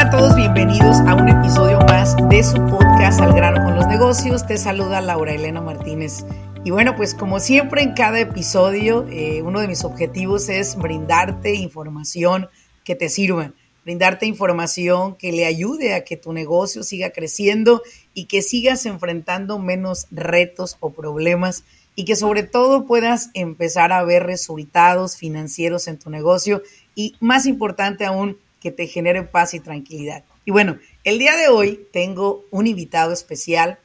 Hola, ¿qué tal a todos? Bienvenidos a un episodio más de su podcast Al grano con los negocios. Te saluda Laura Elena Martínez. Y bueno, pues como siempre en cada episodio, eh, uno de mis objetivos es brindarte información que te sirva brindarte información que le ayude a que tu negocio siga creciendo y que sigas enfrentando menos retos o problemas y que sobre todo puedas empezar a ver resultados financieros en tu negocio y más importante aún, que te genere paz y tranquilidad. Y bueno, el día de hoy tengo un invitado especial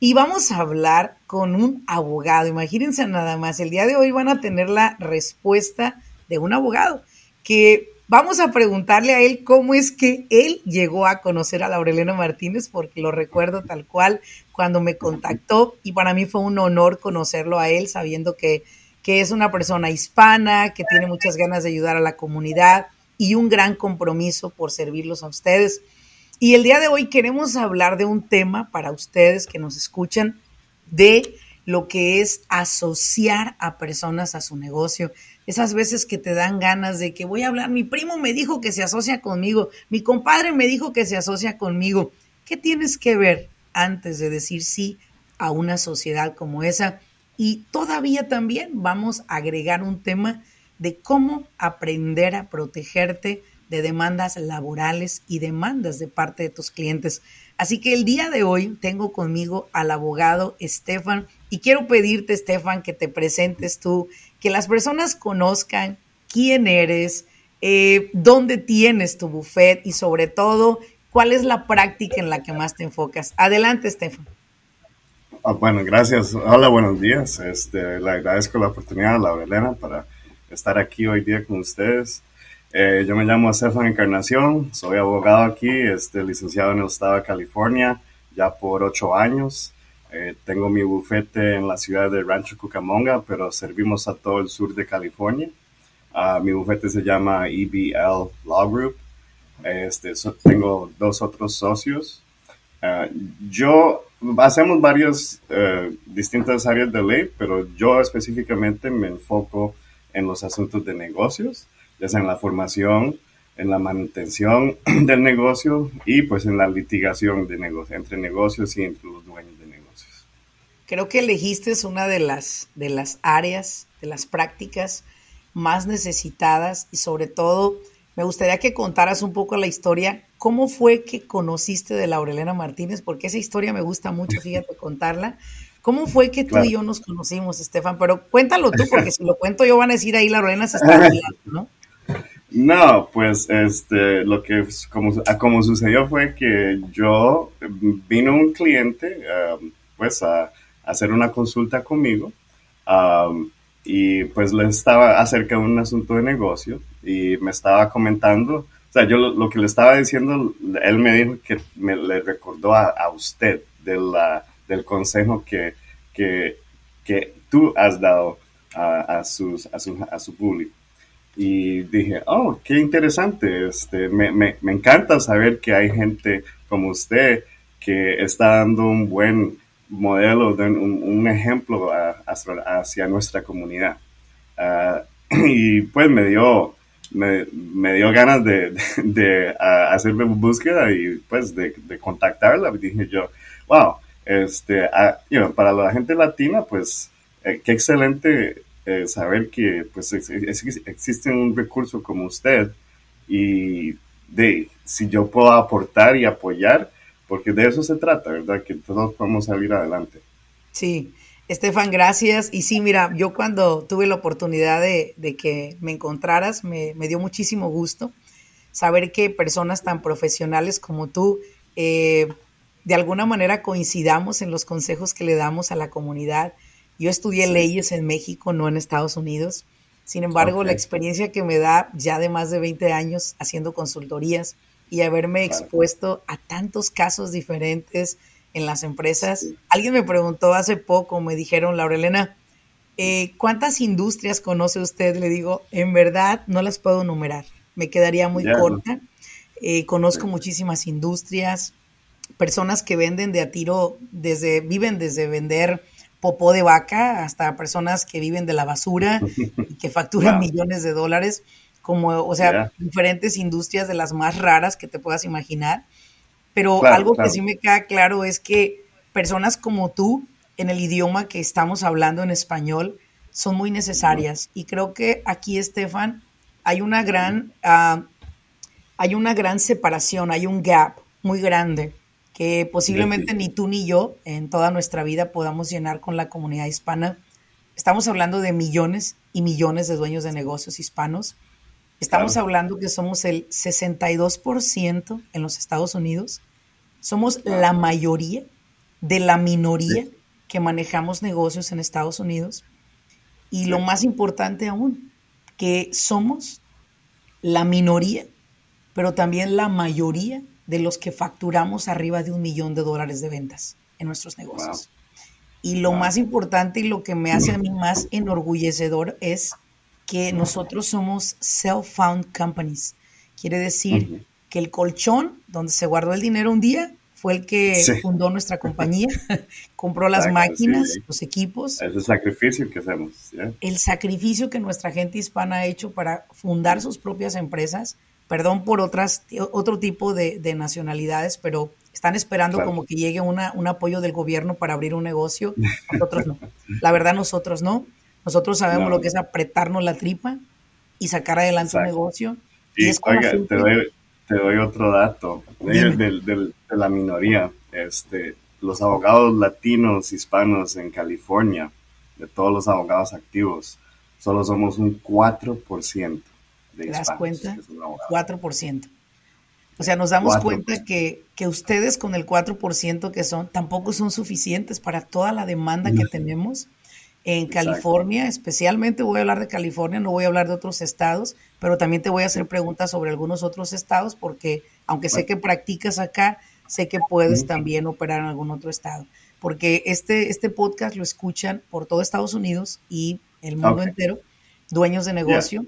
y vamos a hablar con un abogado. Imagínense nada más, el día de hoy van a tener la respuesta de un abogado que Vamos a preguntarle a él cómo es que él llegó a conocer a Laurelena Martínez, porque lo recuerdo tal cual cuando me contactó y para mí fue un honor conocerlo a él, sabiendo que, que es una persona hispana, que tiene muchas ganas de ayudar a la comunidad y un gran compromiso por servirlos a ustedes. Y el día de hoy queremos hablar de un tema para ustedes que nos escuchan de lo que es asociar a personas a su negocio esas veces que te dan ganas de que voy a hablar, mi primo me dijo que se asocia conmigo, mi compadre me dijo que se asocia conmigo. ¿Qué tienes que ver antes de decir sí a una sociedad como esa? Y todavía también vamos a agregar un tema de cómo aprender a protegerte de demandas laborales y demandas de parte de tus clientes. Así que el día de hoy tengo conmigo al abogado Estefan y quiero pedirte, Estefan, que te presentes tú, que las personas conozcan quién eres, eh, dónde tienes tu buffet y sobre todo, cuál es la práctica en la que más te enfocas. Adelante, Estefan. Ah, bueno, gracias. Hola, buenos días. Este, le agradezco la oportunidad, la Elena, para estar aquí hoy día con ustedes. Eh, yo me llamo Estefan Encarnación, soy abogado aquí, este, licenciado en el estado de California ya por ocho años. Eh, tengo mi bufete en la ciudad de Rancho Cucamonga, pero servimos a todo el sur de California. Uh, mi bufete se llama EBL Law Group. Este, tengo dos otros socios. Uh, yo hacemos varias uh, distintas áreas de ley, pero yo específicamente me enfoco en los asuntos de negocios, ya sea en la formación, en la manutención del negocio y pues en la litigación de negocio, entre negocios y entre los dueños de Creo que elegiste una de las, de las áreas, de las prácticas más necesitadas y sobre todo me gustaría que contaras un poco la historia. ¿Cómo fue que conociste de Laurelena Martínez? Porque esa historia me gusta mucho, fíjate, contarla. ¿Cómo fue que tú y yo nos conocimos, Estefan? Pero cuéntalo tú, porque si lo cuento yo van a decir ahí Laurelena se está ¿no? No, pues este, lo que como, como sucedió fue que yo vino un cliente, um, pues a hacer una consulta conmigo y pues le estaba acerca de un asunto de negocio y me estaba comentando, o sea, yo lo, que le estaba diciendo, él me dijo que me le recordó a, usted de la, del consejo que, que, que tú has dado a, a, sus, a, su, a su público. Y dije, oh, qué interesante, este, me, me, me encanta saber que hay gente como usted que está dando un buen modelo, de un, ejemplo hacia nuestra comunidad. Ah, y pues me dio, me, dio ganas de, de, hacer búsqueda y pues de, contactarla. Dije yo, wow, este, ah, para la gente latina, pues eh, qué excelente eh, saber que pues existe un recurso como usted y de si yo puedo aportar y apoyar, porque de eso se trata, ¿verdad? Que todos podemos salir adelante. Sí, Estefan, gracias. Y sí, mira, yo cuando tuve la oportunidad de, que me encontraras, me, dio muchísimo gusto saber que personas tan profesionales como tú, eh, de alguna manera coincidamos en los consejos que le damos a la comunidad. Yo estudié leyes en México, no en Estados Unidos. Sin embargo, la experiencia que me da ya de más de 20 años haciendo consultorías y haberme expuesto a tantos casos diferentes en las empresas. Alguien me preguntó hace poco, me dijeron, Laura Elena, eh, ¿cuántas industrias conoce usted? Le digo, en verdad no las puedo numerar, me quedaría muy corta. Eh, conozco muchísimas industrias, personas que venden de a tiro, desde, viven desde vender popó de vaca hasta personas que viven de la basura y que facturan millones de dólares, como, o sea, diferentes industrias de las más raras que te puedas imaginar. Pero algo que sí me queda claro es que personas como tú, en el idioma que estamos hablando en español, son muy necesarias. Y creo que aquí, Estefan, hay una gran, uh, hay una gran separación, hay un gap muy grande que posiblemente ni tú ni yo en toda nuestra vida podamos llenar con la comunidad hispana. Estamos hablando de millones y millones de dueños de negocios hispanos. Estamos hablando que somos el 62% en los Estados Unidos. Somos la mayoría de la minoría que manejamos negocios en Estados Unidos. Y lo más importante aún, que somos la minoría, pero también la mayoría de los que facturamos arriba de un millón de dólares de ventas en nuestros negocios. Y lo más importante y lo que me hace a mí más enorgullecedor es que nosotros somos self-found companies. Quiere decir que el colchón donde se guardó el dinero un día fue el que fundó nuestra compañía, compró las máquinas, los equipos. Es el sacrificio que hacemos. El sacrificio que nuestra gente hispana ha hecho para fundar sus propias empresas perdón por otras, otro tipo de, nacionalidades, pero están esperando como que llegue una, un apoyo del gobierno para abrir un negocio. Nosotros no. La verdad, nosotros no. Nosotros sabemos lo que es apretarnos la tripa y sacar adelante un negocio. Y, oiga, te, doy, otro dato de, la minoría. Este, los abogados latinos, hispanos en California, de todos los abogados activos, solo somos un 4%. ¿Te das cuenta? 4%. O sea, nos damos cuenta que, que, ustedes con el 4% que son, tampoco son suficientes para toda la demanda que tenemos en California, especialmente voy a hablar de California, no voy a hablar de otros estados, pero también te voy a hacer preguntas sobre algunos otros estados porque aunque sé que practicas acá, sé que puedes también operar en algún otro estado, porque este, este podcast lo escuchan por todo Estados Unidos y el mundo entero, dueños de negocio.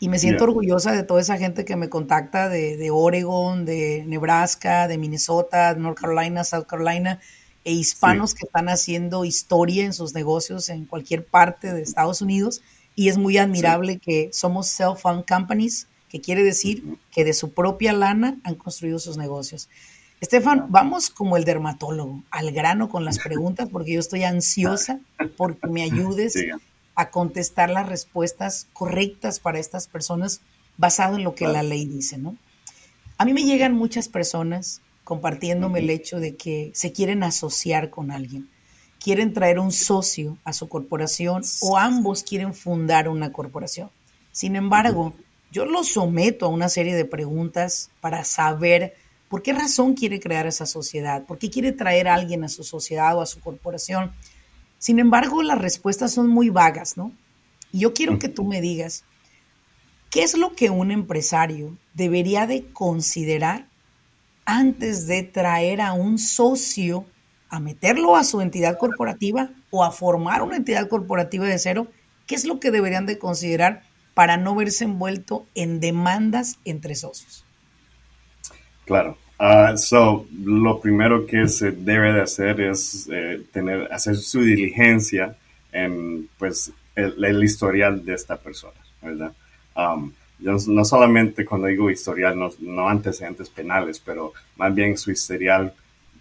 Y me siento orgullosa de toda esa gente que me contacta de, de, Oregon, de Nebraska, de Minnesota, North Carolina, South Carolina, e hispanos que están haciendo historia en sus negocios en cualquier parte de Estados Unidos. Y es muy admirable que somos self-found companies, que quiere decir que de su propia lana han construido sus negocios. Estefan, vamos como el dermatólogo, al grano con las preguntas, porque yo estoy ansiosa porque me ayudes a contestar las respuestas correctas para estas personas basado en lo que la ley dice, ¿no? A mí me llegan muchas personas compartiéndome el hecho de que se quieren asociar con alguien, quieren traer un socio a su corporación o ambos quieren fundar una corporación. Sin embargo, yo los someto a una serie de preguntas para saber por qué razón quiere crear esa sociedad, por qué quiere traer a alguien a su sociedad o a su corporación sin embargo, las respuestas son muy vagas, ¿no? Y yo quiero que tú me digas, ¿qué es lo que un empresario debería de considerar antes de traer a un socio a meterlo a su entidad corporativa o a formar una entidad corporativa de cero? ¿Qué es lo que deberían de considerar para no verse envuelto en demandas entre socios? Claro, Uh, so, lo primero que se debe de hacer es eh, tener, hacer su diligencia en, pues, el, historial de esta persona, ¿verdad? Um, yo no solamente cuando digo historial, no, antecedentes penales, pero más bien su historial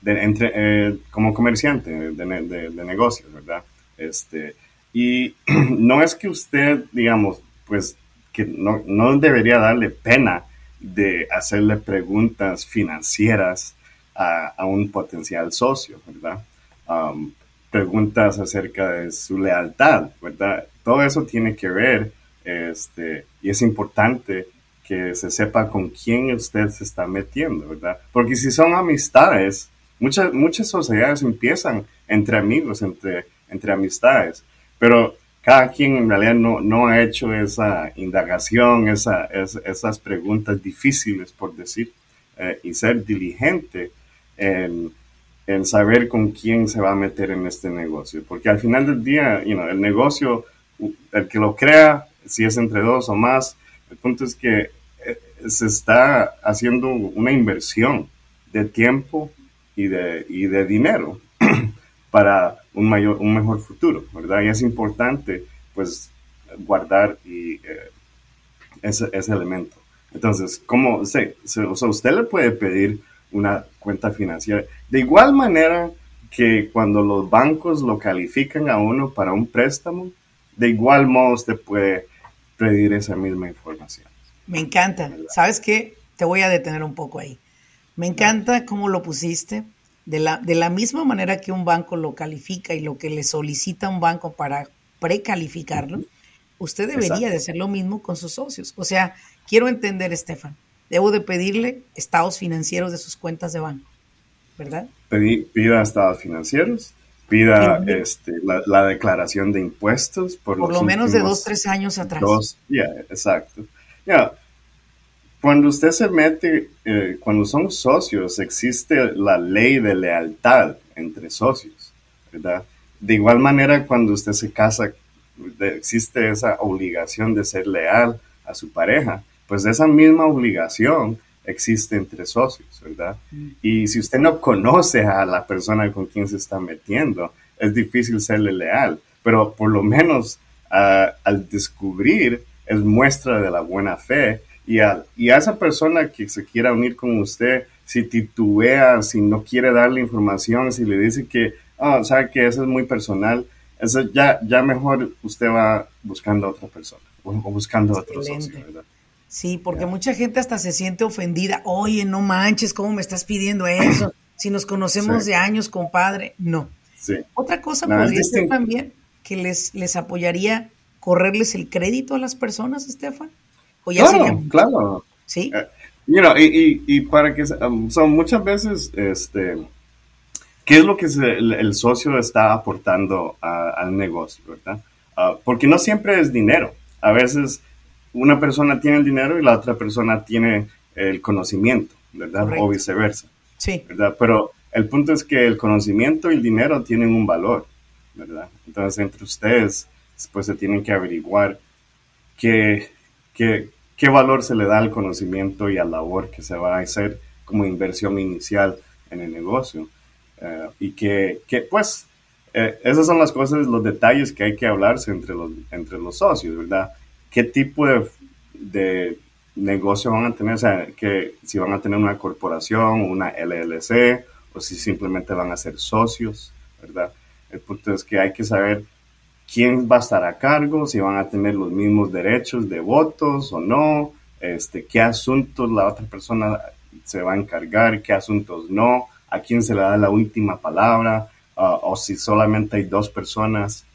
de, entre, eh, como comerciante de, de, de, negocios, ¿verdad? Este, y no es que usted, digamos, pues, que no, no debería darle pena de hacerle preguntas financieras a, un potencial socio, ¿verdad? Um, preguntas acerca de su lealtad, ¿verdad? Todo eso tiene que ver, este, y es importante que se sepa con quién usted se está metiendo, ¿verdad? Porque si son amistades, muchas, muchas sociedades empiezan entre amigos, entre, entre amistades, pero cada quien en realidad no, no ha hecho esa indagación, esa, esas preguntas difíciles, por decir, eh, y ser diligente en, en, saber con quién se va a meter en este negocio. Porque al final del día, el negocio, el que lo crea, si es entre dos o más, el punto es que eh, se está haciendo una inversión de tiempo y de, y de dinero para un, mayor, un mejor futuro, ¿verdad? Y es importante, pues, guardar y, eh, ese, ese, elemento. Entonces, ¿cómo se, o sea, usted le puede pedir una cuenta financiera? De igual manera que cuando los bancos lo califican a uno para un préstamo, de igual modo usted puede pedir esa misma información. Me encanta. ¿Sabes qué? Te voy a detener un poco ahí. Me encanta cómo lo pusiste. De la, de la misma manera que un banco lo califica y lo que le solicita un banco para precalificarlo, usted debería de hacer lo mismo con sus socios. O sea, quiero entender, Estefan, debo de pedirle estados financieros de sus cuentas de banco, ¿verdad? pida estados financieros, pida este, la, declaración de impuestos por, por lo menos de dos, tres años atrás. Dos, ya, exacto. Ya, cuando usted se mete, eh, cuando son socios, existe la ley de lealtad entre socios, ¿verdad? De igual manera, cuando usted se casa, existe esa obligación de ser leal a su pareja. Pues esa misma obligación existe entre socios, ¿verdad? Mm. Y si usted no conoce a la persona con quien se está metiendo, es difícil serle leal, pero por lo menos ah, al descubrir es muestra de la buena fe y a, y a esa persona que se quiera unir con usted, si titubea, si no quiere darle información, si le dice que, oh, sabe que eso es muy personal, eso ya, ya mejor usted va buscando a otra persona o, buscando a otro socio, ¿verdad? Sí, porque mucha gente hasta se siente ofendida. Oye, no manches, ¿cómo me estás pidiendo eso? Si nos conocemos de años, compadre. No. Sí. Otra cosa podría ser también que les, les apoyaría correrles el crédito a las personas, Estefan claro, claro. Sí. Eh, y, para que, um, son muchas veces, este, ¿qué es lo que el, socio está aportando al negocio, verdad? Ah, porque no siempre es dinero. A veces una persona tiene el dinero y la otra persona tiene el conocimiento, ¿verdad? O viceversa. Sí. ¿Verdad? Pero el punto es que el conocimiento y el dinero tienen un valor, ¿verdad? Entonces, entre ustedes, pues se tienen que averiguar qué, qué, qué valor se le da al conocimiento y a la labor que se va a hacer como inversión inicial en el negocio. Eh, y que, que pues, eh, esas son las cosas, los detalles que hay que hablarse entre los, entre los socios, ¿verdad? ¿Qué tipo de, de negocio van a tener? O sea, que si van a tener una corporación, una LLC, o si simplemente van a ser socios, ¿verdad? El punto es que hay que saber quién va a estar a cargo, si van a tener los mismos derechos de votos o no, este, qué asuntos la otra persona se va a encargar, qué asuntos no, a quién se le da la última palabra, uh, o si solamente hay dos personas,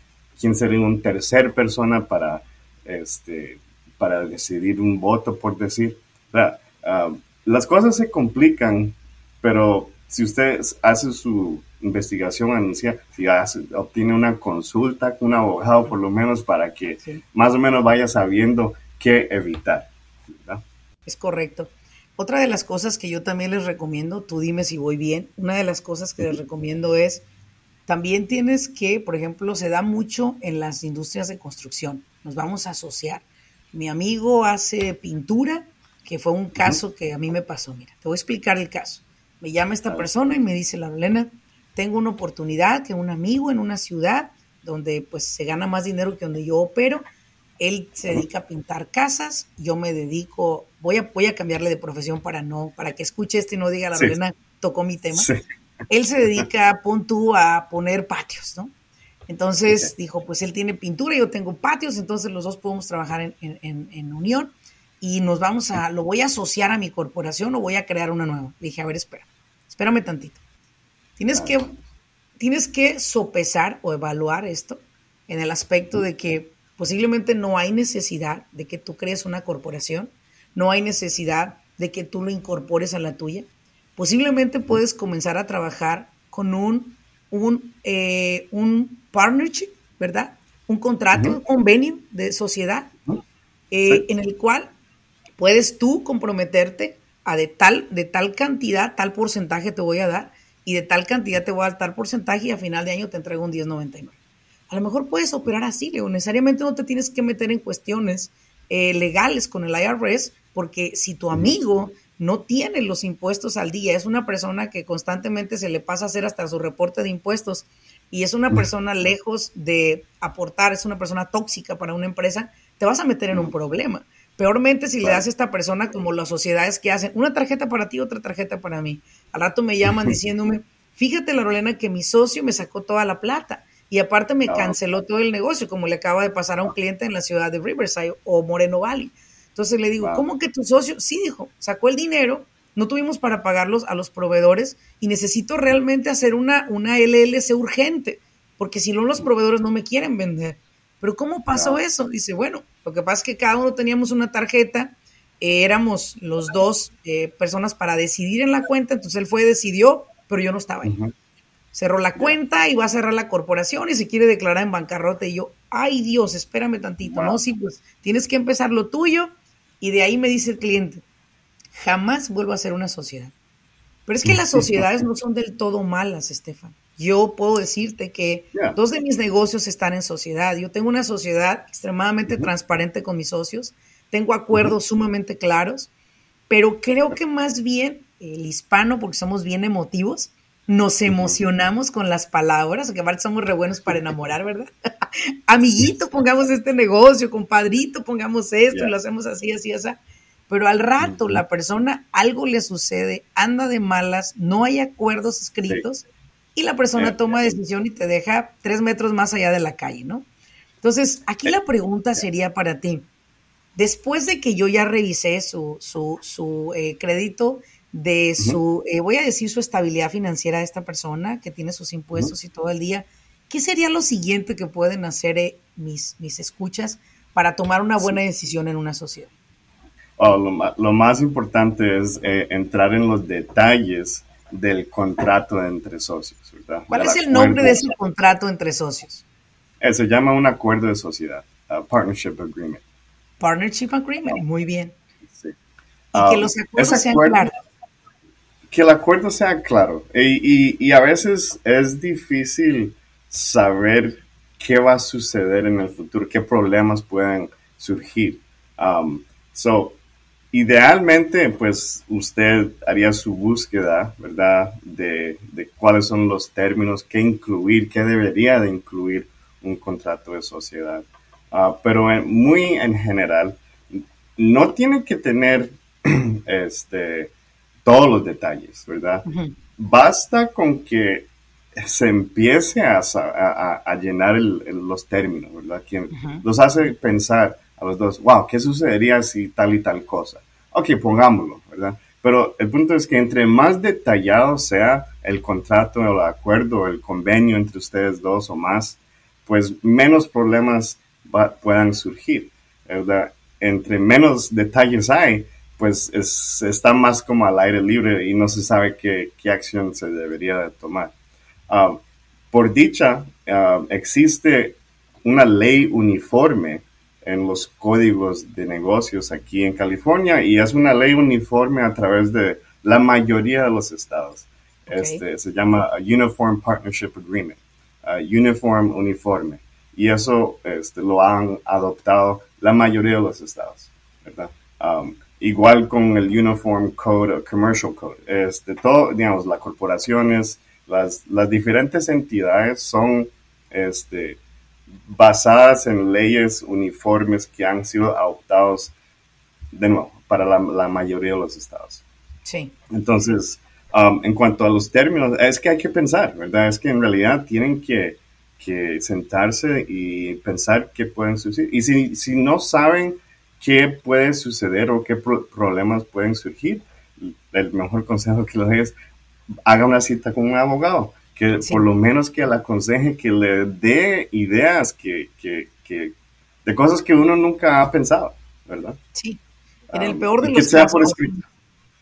quién sería un tercer persona para, este, para decidir un voto, por decir. Uh, las cosas se complican, pero si usted hace su investigación anuncia, si obtiene una consulta con un abogado por lo menos para que más o menos vaya sabiendo qué evitar. Es correcto. Otra de las cosas que yo también les recomiendo, tú dime si voy bien, una de las cosas que les recomiendo es, también tienes que, por ejemplo, se da mucho en las industrias de construcción, nos vamos a asociar. Mi amigo hace pintura, que fue un caso que a mí me pasó, mira, te voy a explicar el caso. Me llama esta persona y me dice, la Lorena, tengo una oportunidad que un amigo en una ciudad donde pues se gana más dinero que donde yo opero, él se dedica a pintar casas, yo me dedico, voy a, voy a cambiarle de profesión para no, para que escuche esto y no diga la sí. tocó mi tema. Él se dedica, pon tú, a poner patios, ¿no? Entonces dijo, pues él tiene pintura, yo tengo patios, entonces los dos podemos trabajar en, unión y nos vamos a, lo voy a asociar a mi corporación o voy a crear una nueva. dije, a ver, espera, espérame tantito. Tienes que, tienes que sopesar o evaluar esto en el aspecto de que posiblemente no hay necesidad de que tú crees una corporación, no hay necesidad de que tú lo incorpores a la tuya. Posiblemente puedes comenzar a trabajar con un, un, eh, un partnership, ¿verdad? un contrato, un convenio de sociedad, eh, en el cual puedes tú comprometerte a de tal, de tal cantidad, tal porcentaje te voy a dar, y de tal cantidad te voy a dar tal porcentaje, y a final de año te entrego un 10.99. A lo mejor puedes operar así, Leo. Necesariamente no te tienes que meter en cuestiones eh, legales con el IRS, porque si tu amigo no tiene los impuestos al día, es una persona que constantemente se le pasa a hacer hasta su reporte de impuestos y es una persona lejos de aportar, es una persona tóxica para una empresa, te vas a meter en un problema. Peormente si le das a esta persona como las sociedades que hacen, una tarjeta para ti, otra tarjeta para mí. Al rato me llaman diciéndome, fíjate la Lorena que mi socio me sacó toda la plata y aparte me canceló todo el negocio, como le acaba de pasar a un cliente en la ciudad de Riverside o Moreno Valley. Entonces le digo, ¿cómo que tu socio? Sí, dijo, sacó el dinero, no tuvimos para pagarlos a los proveedores y necesito realmente hacer una, una LLC urgente, porque si no los proveedores no me quieren vender. Pero ¿cómo pasó eso? Dice, bueno, lo que pasa es que cada uno teníamos una tarjeta, eh, éramos los dos eh, personas para decidir en la cuenta, entonces él fue, decidió, pero yo no estaba ahí cerró la cuenta y va a cerrar la corporación y se quiere declarar en bancarrota. Y yo, ay Dios, espérame tantito, ¿no? Sí, pues tienes que empezar lo tuyo y de ahí me dice el cliente, jamás vuelvo a hacer una sociedad. Pero es que las sociedades no son del todo malas, Estefan. Yo puedo decirte que dos de mis negocios están en sociedad. Yo tengo una sociedad extremadamente transparente con mis socios, tengo acuerdos sumamente claros, pero creo que más bien el hispano, porque somos bien emotivos, nos emocionamos con las palabras, que aparte somos re buenos para enamorar, ¿verdad? Amiguito, pongamos este negocio, compadrito, pongamos esto y lo hacemos así, así, así. Pero al rato la persona algo le sucede, anda de malas, no hay acuerdos escritos y la persona toma decisión y te deja tres metros más allá de la calle, ¿no? Entonces, aquí la pregunta sería para ti. Después de que yo ya revisé su, su, su eh, crédito de su, eh, voy a decir, su estabilidad financiera de esta persona que tiene sus impuestos y todo el día. ¿Qué sería lo siguiente que pueden hacer eh, mis, mis escuchas para tomar una buena decisión en una sociedad? Oh, lo, más importante es eh, entrar en los detalles del contrato entre socios. ¿Cuál es el nombre de ese contrato entre socios? se llama un acuerdo de sociedad, Partnership Agreement. Partnership Agreement, muy bien. Y que um, los acuerdos sean claros que el acuerdo sea claro. Y, y, a veces es difícil saber qué va a suceder en el futuro, qué problemas pueden surgir. Um, so, idealmente, pues usted haría su búsqueda, ¿verdad? De, de, cuáles son los términos, qué incluir, qué debería de incluir un contrato de sociedad. Uh, pero muy en general, no tiene que tener este todos los detalles, ¿verdad? Basta con que se empiece a, a, llenar los términos, ¿verdad? Que los hace pensar a los dos, wow, ¿qué sucedería si tal y tal cosa? Ok, pongámoslo, ¿verdad? Pero el punto es que entre más detallado sea el contrato, el acuerdo, el convenio entre ustedes dos o más, pues menos problemas puedan surgir, ¿verdad? Entre menos detalles hay, pues está más como al aire libre y no se sabe qué, acción se debería de tomar. Um, por dicha, um, existe una ley uniforme en los códigos de negocios aquí en California y es una ley uniforme a través de la mayoría de los estados. Este, se llama Uniform Partnership Agreement, Uniform Uniforme. Y eso este, lo han adoptado la mayoría de los estados, ¿verdad? Um, igual con el Uniform Code, Commercial Code. Este, todo, digamos, las corporaciones, las, las diferentes entidades son este, basadas en leyes uniformes que han sido adoptados, de nuevo, para la, la mayoría de los estados. Sí. Entonces, um, en cuanto a los términos, es que hay que pensar, ¿verdad? Es que en realidad tienen que, que sentarse y pensar qué pueden suceder. Y si, si no saben qué puede suceder o qué problemas pueden surgir, el mejor consejo que le doy es haga una cita con un abogado, que por lo menos que le aconseje, que le dé ideas que, que, que, de cosas que uno nunca ha pensado, ¿verdad? Sí, en el peor de los casos. Que sea por escrito.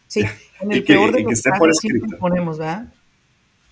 Sí, en el peor de los casos ponemos, ¿verdad?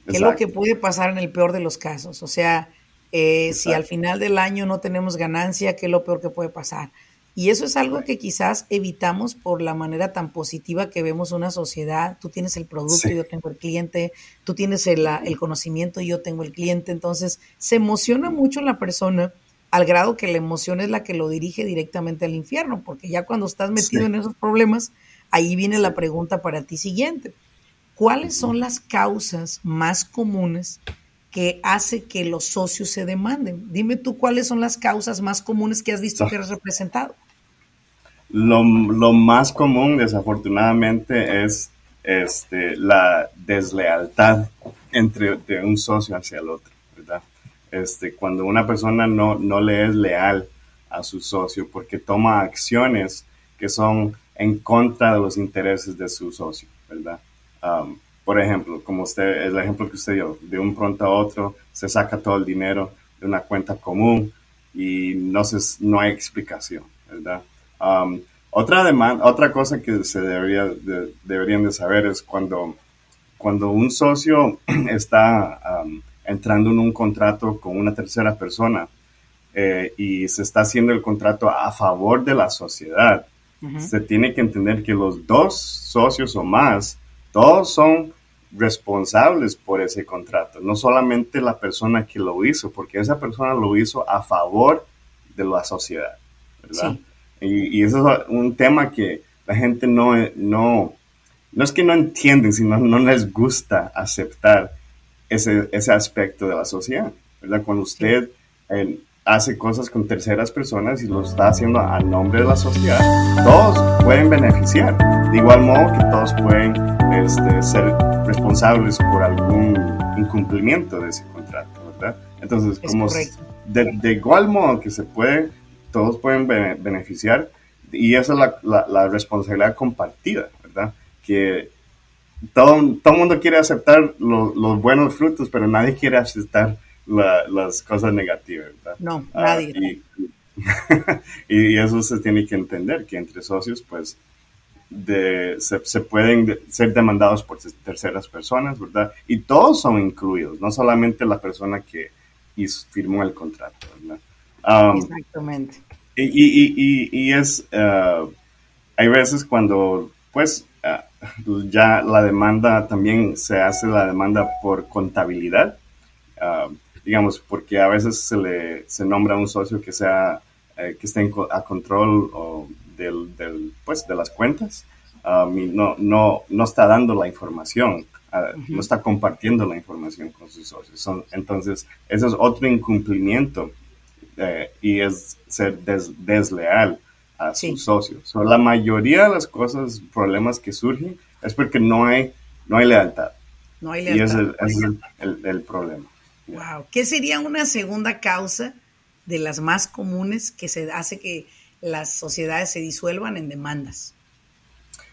¿Qué es lo que puede pasar en el peor de los casos? O sea, Eh, si al final del año no tenemos ganancia, ¿qué es lo peor que puede pasar? Y eso es algo que quizás evitamos por la manera tan positiva que vemos una sociedad. Tú tienes el producto, yo tengo el cliente, tú tienes el, el conocimiento, yo tengo el cliente. Entonces, se emociona mucho la persona al grado que la emoción es la que lo dirige directamente al infierno, porque ya cuando estás metido en esos problemas, ahí viene la pregunta para ti siguiente. ¿Cuáles son las causas más comunes que hace que los socios se demanden? Dime tú cuáles son las causas más comunes que has visto que has representado. Lo, más común, desafortunadamente, es este, la deslealtad entre de un socio hacia el otro, ¿verdad? Este, cuando una persona no, no le es leal a su socio porque toma acciones que son en contra de los intereses de su socio, ¿verdad? Um, por ejemplo, como usted, el ejemplo que usted dio, de un pronto a otro se saca todo el dinero de una cuenta común y no, se, no hay explicación, ¿verdad? Um, otra, demanda, otra cosa que se debería deberían de saber es cuando, cuando un socio está um, entrando en un contrato con una tercera persona eh, y se está haciendo el contrato a favor de la sociedad, se tiene que entender que los dos socios o más, todos son responsables por ese contrato, no solamente la persona que lo hizo, porque esa persona lo hizo a favor de la sociedad, ¿verdad? Y, eso es un tema que la gente no, no, no es que no entienden, sino no les gusta aceptar ese, ese aspecto de la sociedad, ¿verdad? Cuando usted eh, hace cosas con terceras personas y lo está haciendo a nombre de la sociedad, todos pueden beneficiar, de igual modo que todos pueden este, ser responsables por algún incumplimiento de ese contrato, ¿verdad? Entonces, como de, de, igual modo que se puede, todos pueden beneficiar y esa es la, la, responsabilidad compartida, ¿verdad? Que todo, todo el mundo quiere aceptar los buenos frutos, pero nadie quiere aceptar las cosas negativas, ¿verdad? No, ah, nadie. y, eso se tiene que entender, que entre socios, pues, de, se, pueden ser demandados por terceras personas, ¿verdad? Y todos son incluidos, no solamente la persona que firmó el contrato, ¿verdad? Um, Exactamente. Y, y, y, es, uh, hay veces cuando, pues, uh, ya la demanda también se hace la demanda por contabilidad. Uh, digamos, porque a veces se le se nombra a un socio que sea eh, que esté a control del, del, pues, de las cuentas um, y no, no, no está dando la información, uh, no está compartiendo la información con sus socios. Son, entonces, eso es otro incumplimiento eh, y es ser desleal a sus socios. la mayoría de las cosas, problemas que surgen, es porque no hay, no hay lealtad. No hay lealtad. Y ese es el, el problema. Wow. ¿Qué sería una segunda causa de las más comunes que se hace que las sociedades se disuelvan en demandas?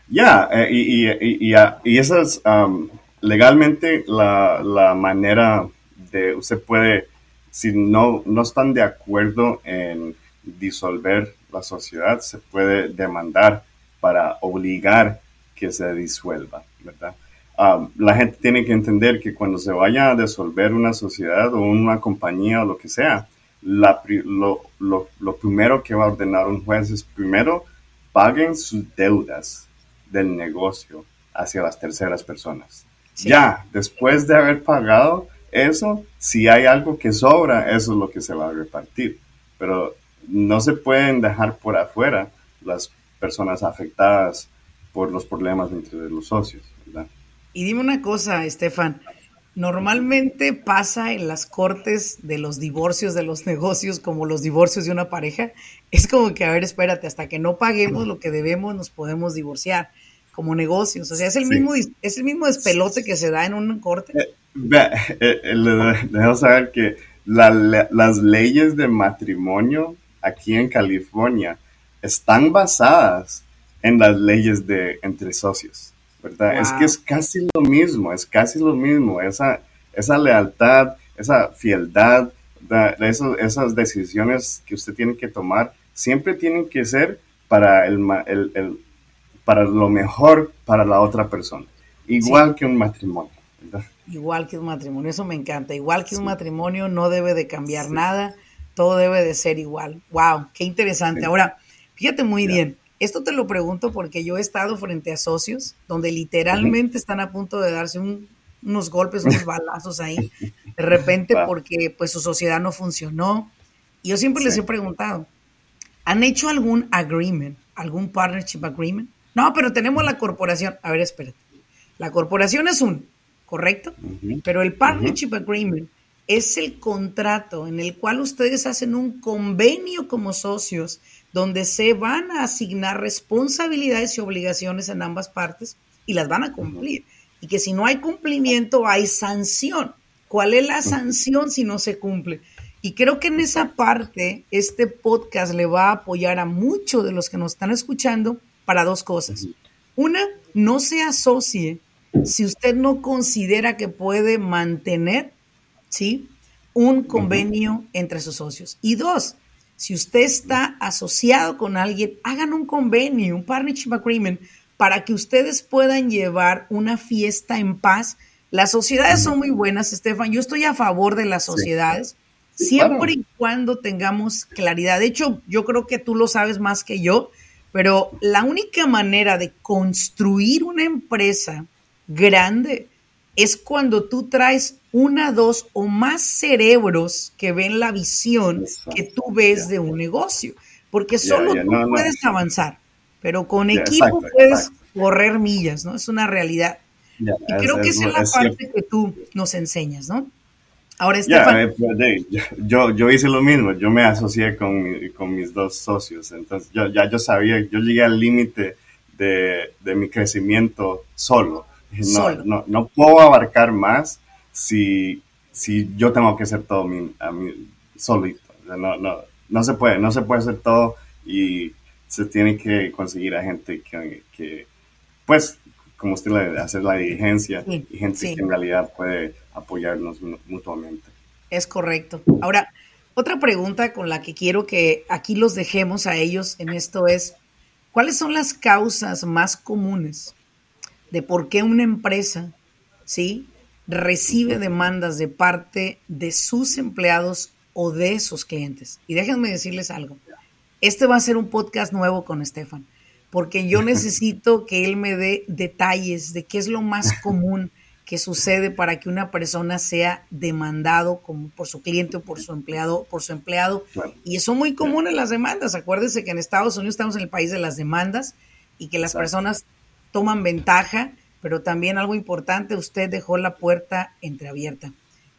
Ya, eh, y, y, y, esa es um, legalmente la, manera de, usted puede, si no, no están de acuerdo en disolver la sociedad, se puede demandar para obligar que se disuelva, ¿verdad? Ah, la gente tiene que entender que cuando se vaya a disolver una sociedad o una compañía o lo que sea, la, lo, lo, lo, primero que va a ordenar un juez es primero paguen sus deudas del negocio hacia las terceras personas. Ya, después de haber pagado eso, si hay algo que sobra, eso es lo que se va a repartir. Pero no se pueden dejar por afuera las personas afectadas por los problemas entre los socios, ¿verdad? Y dime una cosa, Estefan. Normalmente pasa en las cortes de los divorcios de los negocios como los divorcios de una pareja. Es como que, a ver, espérate, hasta que no paguemos lo que debemos nos podemos divorciar como negocios. O sea, es el, mismo, es el mismo despelote que se da en un corte. Eh, eh, eh saber que las leyes de matrimonio aquí en California están basadas en las leyes de entre socios. Es que es casi lo mismo, es casi lo mismo, esa, esa lealtad, esa fieldad, esas decisiones que usted tiene que tomar, siempre tienen que ser para, el, para lo mejor para la otra persona, igual que un matrimonio. Igual que un matrimonio, eso me encanta. Igual que un matrimonio no debe de cambiar nada, todo debe de ser igual. Wow, qué interesante. Ahora, fíjate muy bien, esto te lo pregunto porque yo he estado frente a socios donde literalmente están a punto de darse unos golpes, unos balazos ahí, de repente porque pues su sociedad no funcionó. Y yo siempre les he preguntado, ¿han hecho algún agreement, algún partnership agreement? No, pero tenemos la corporación. A ver, espérate. La corporación es un, ¿correcto? Pero el partnership agreement es el contrato en el cual ustedes hacen un convenio como socios donde se van a asignar responsabilidades y obligaciones en ambas partes y las van a cumplir. Y que si no hay cumplimiento hay sanción. ¿Cuál es la sanción si no se cumple? Y creo que en esa parte este podcast le va a apoyar a muchos de los que nos están escuchando para dos cosas. Una, no se asocie si usted no considera que puede mantener, ¿sí? Un convenio entre sus socios. Y dos, si usted está asociado con alguien, hagan un convenio, un partnership agreement, para que ustedes puedan llevar una fiesta en paz. Las sociedades son muy buenas, Estefan. Yo estoy a favor de las sociedades, siempre y cuando tengamos claridad. De hecho, yo creo que tú lo sabes más que yo, pero la única manera de construir una empresa grande es cuando tú traes una, dos o más cerebros que ven la visión que tú ves de un negocio. Porque solo tú puedes avanzar, pero con equipo puedes correr millas, ¿no? Es una realidad. y creo que esa es la parte que tú nos enseñas, ¿no? Ahora, Estefan. Eh, pues, yo, yo hice lo mismo, yo me asocié con, con mis dos socios, entonces yo, ya yo sabía, yo llegué al límite de, de mi crecimiento solo no, no, no, puedo abarcar más si, si yo tengo que hacer todo mi, a solito. No, no, no se puede, no se puede hacer todo y se tiene que conseguir a gente que, que pues, como usted le hacer la diligencia y gente que en realidad puede apoyarnos mutuamente. Es correcto. Ahora, otra pregunta con la que quiero que aquí los dejemos a ellos en esto es, ¿cuáles son las causas más comunes de por qué una empresa, ¿sí? Recibe demandas de parte de sus empleados o de sus clientes. Y déjenme decirles algo. Este va a ser un podcast nuevo con Estefan, porque yo necesito que él me dé detalles de qué es lo más común que sucede para que una persona sea demandado como por su cliente o por su empleado, por su empleado. Y son muy comunes las demandas. Acuérdense que en Estados Unidos estamos en el país de las demandas y que las personas toman ventaja, pero también algo importante, usted dejó la puerta entreabierta.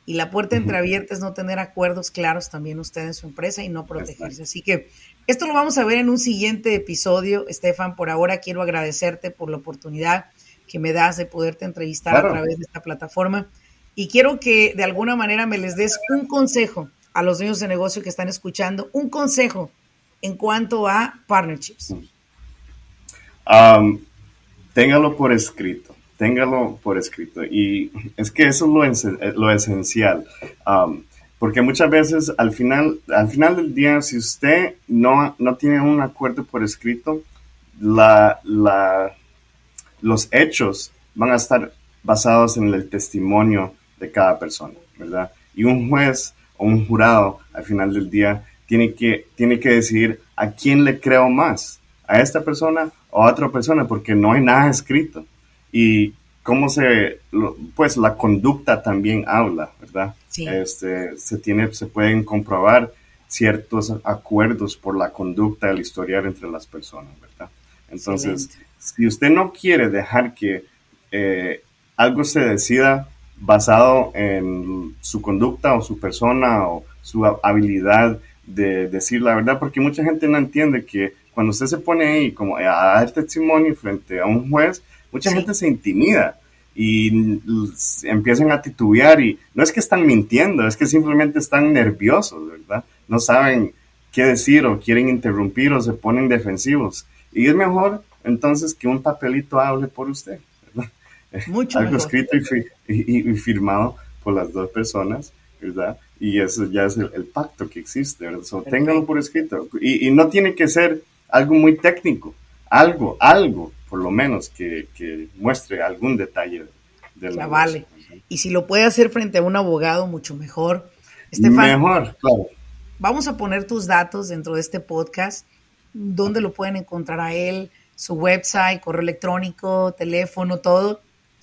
Y la puerta entreabierta es no tener acuerdos claros también usted en su empresa y no protegerse. Así que esto lo vamos a ver en un siguiente episodio. Estefan, por ahora quiero agradecerte por la oportunidad que me das de poderte entrevistar a través de esta plataforma. Y quiero que de alguna manera me les des un consejo a los dueños de negocio que están escuchando, un consejo en cuanto a partnerships. Um, téngalo por escrito, téngalo por escrito. Y es que eso es lo, eh, esencial. Um, porque muchas veces al final, al final del día, si usted no, no tiene un acuerdo por escrito, los hechos van a estar basados en el testimonio de cada persona, ¿verdad? Y un juez o un jurado al final del día tiene que, tiene que decidir a quién le creo más, a esta persona a otra persona, porque no hay nada escrito. Y cómo se, pues la conducta también habla, ¿verdad? Este, se, tiene, se pueden comprobar ciertos acuerdos por la conducta del historial entre las personas, ¿verdad? Entonces, si usted no quiere dejar que eh, algo se decida basado en su conducta o su persona o su habilidad de decir la verdad, porque mucha gente no entiende que cuando usted se pone ahí como a dar testimonio frente a un juez, mucha gente se intimida y empiezan a titubear y no es que están mintiendo, es que simplemente están nerviosos, ¿verdad? No saben qué decir o quieren interrumpir o se ponen defensivos. Y es mejor entonces que un papelito hable por usted, ¿verdad? Mucho Algo escrito y, firmado por las dos personas, ¿verdad? Y eso ya es el, pacto que existe, ¿verdad? téngalo por escrito. Y, y no tiene que ser algo muy técnico, algo, algo, por lo menos, que, muestre algún detalle la vale. Y si lo puede hacer frente a un abogado, mucho mejor. mejor, claro. Vamos a poner tus datos dentro de este podcast, dónde lo pueden encontrar a él, su website, correo electrónico, teléfono, todo,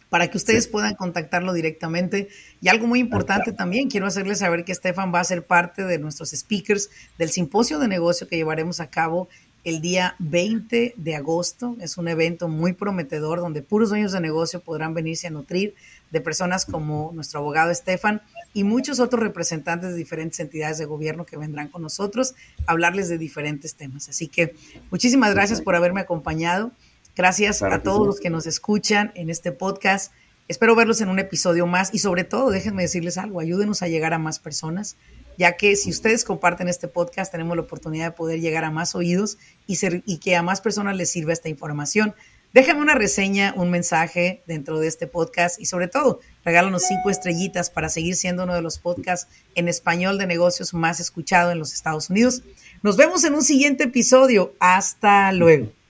para que ustedes puedan contactarlo directamente. Y algo muy importante también, quiero hacerles saber que Estefan va a ser parte de nuestros speakers del simposio de negocio que llevaremos a cabo el día 20 de agosto. Es un evento muy prometedor donde puros dueños de negocio podrán venirse a nutrir de personas como nuestro abogado Estefan y muchos otros representantes de diferentes entidades de gobierno que vendrán con nosotros a hablarles de diferentes temas. Así que muchísimas gracias por haberme acompañado. Gracias a todos los que nos escuchan en este podcast. Espero verlos en un episodio más y sobre todo, déjenme decirles algo, ayúdenos a llegar a más personas ya que si ustedes comparten este podcast tenemos la oportunidad de poder llegar a más oídos y, que a más personas les sirva esta información. Déjame una reseña, un mensaje dentro de este podcast y sobre todo regálanos cinco estrellitas para seguir siendo uno de los podcasts en español de negocios más escuchado en los Estados Unidos. Nos vemos en un siguiente episodio. Hasta luego.